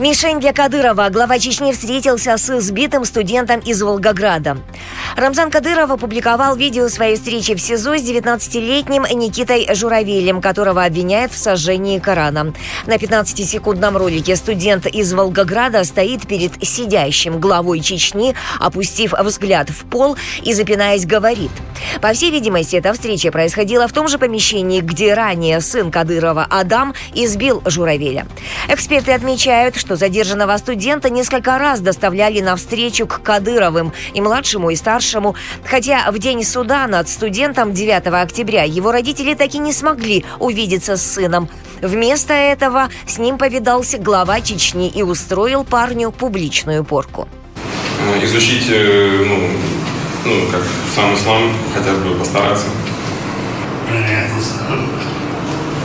Мишень для Кадырова. Глава Чечни встретился с избитым студентом из Волгограда. Рамзан Кадыров опубликовал видео своей встречи в СИЗО с 19-летним Никитой Журавелем, которого обвиняют в сожжении Корана. На 15-секундном ролике студент из Волгограда стоит перед сидящим главой Чечни, опустив взгляд в пол и, запинаясь, говорит – по всей видимости, эта встреча происходила в том же помещении, где ранее сын Кадырова Адам избил Журавеля. Эксперты отмечают, что задержанного студента несколько раз доставляли на встречу к Кадыровым и младшему, и старшему, хотя в день суда над студентом 9 октября его родители так и не смогли увидеться с сыном. Вместо этого с ним повидался глава Чечни и устроил парню публичную порку. Изучить э, ну, ну, как сам ислам, хотят бы постараться.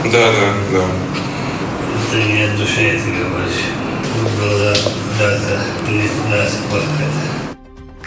Да, да, да. Это не от души, я тебе говорю. Была дата, не сюда, это.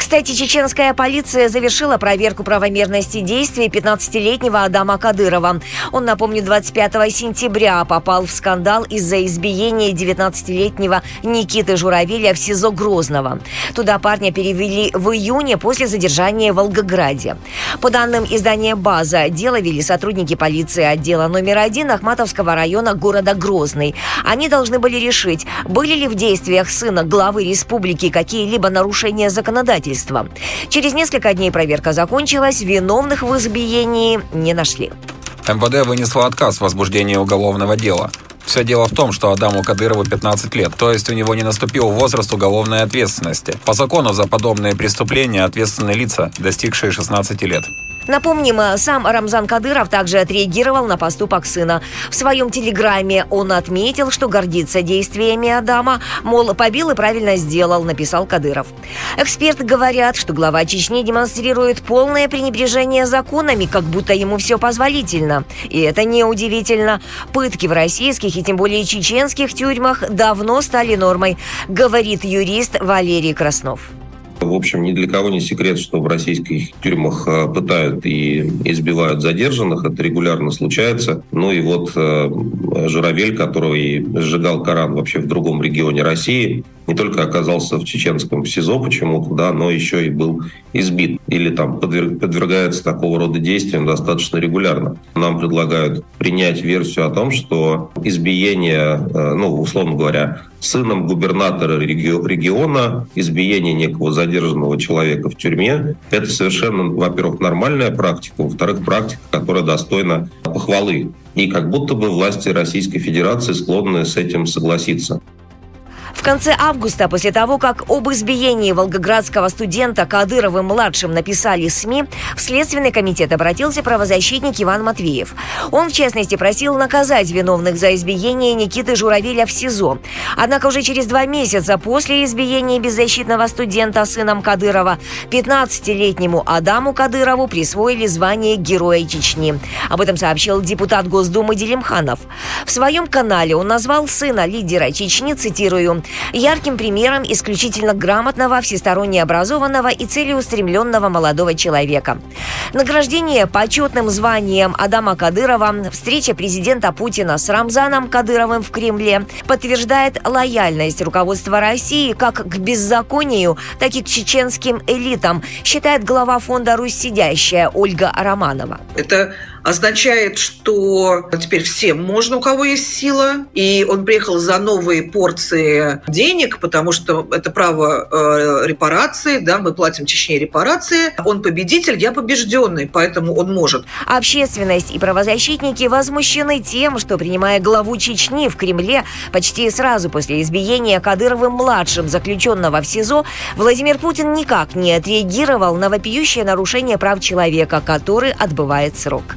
Кстати, чеченская полиция завершила проверку правомерности действий 15-летнего Адама Кадырова. Он, напомню, 25 сентября попал в скандал из-за избиения 19-летнего Никиты Журавеля в СИЗО Грозного. Туда парня перевели в июне после задержания в Волгограде. По данным издания «База», дело вели сотрудники полиции отдела номер один Ахматовского района города Грозный. Они должны были решить, были ли в действиях сына главы республики какие-либо нарушения законодательства убийства. Через несколько дней проверка закончилась, виновных в избиении не нашли. МВД вынесла отказ в возбуждении уголовного дела. Все дело в том, что Адаму Кадырову 15 лет, то есть у него не наступил возраст уголовной ответственности. По закону за подобные преступления ответственны лица, достигшие 16 лет. Напомним, сам Рамзан Кадыров также отреагировал на поступок сына. В своем телеграмме он отметил, что гордится действиями Адама, мол, побил и правильно сделал, написал Кадыров. Эксперты говорят, что глава Чечни демонстрирует полное пренебрежение законами, как будто ему все позволительно. И это неудивительно. Пытки в российских и тем более чеченских тюрьмах давно стали нормой, говорит юрист Валерий Краснов. В общем, ни для кого не секрет, что в российских тюрьмах э, пытают и избивают задержанных. Это регулярно случается. Ну и вот э, Журавель, который сжигал Коран вообще в другом регионе России, не только оказался в чеченском СИЗО почему-то, да, но еще и был избит или там подвергается такого рода действиям достаточно регулярно. Нам предлагают принять версию о том, что избиение, э, ну, условно говоря, сыном губернатора региона, избиение некого задержанного человека в тюрьме, это совершенно, во-первых, нормальная практика, во-вторых, практика, которая достойна похвалы. И как будто бы власти Российской Федерации склонны с этим согласиться. В конце августа, после того, как об избиении волгоградского студента Кадыровым-младшим написали СМИ, в Следственный комитет обратился правозащитник Иван Матвеев. Он, в частности, просил наказать виновных за избиение Никиты Журавеля в СИЗО. Однако уже через два месяца после избиения беззащитного студента сыном Кадырова 15-летнему Адаму Кадырову присвоили звание Героя Чечни. Об этом сообщил депутат Госдумы Делимханов. В своем канале он назвал сына лидера Чечни, цитирую, ярким примером исключительно грамотного, всесторонне образованного и целеустремленного молодого человека. Награждение почетным званием Адама Кадырова, встреча президента Путина с Рамзаном Кадыровым в Кремле подтверждает лояльность руководства России как к беззаконию, так и к чеченским элитам, считает глава фонда «Русь сидящая» Ольга Романова. Это означает, что теперь всем можно, у кого есть сила, и он приехал за новые порции денег, потому что это право э, репарации, да, мы платим Чечне репарации. Он победитель, я побежденный, поэтому он может. Общественность и правозащитники возмущены тем, что, принимая главу Чечни в Кремле почти сразу после избиения Кадыровым-младшим заключенного в СИЗО, Владимир Путин никак не отреагировал на вопиющее нарушение прав человека, который отбывает срок.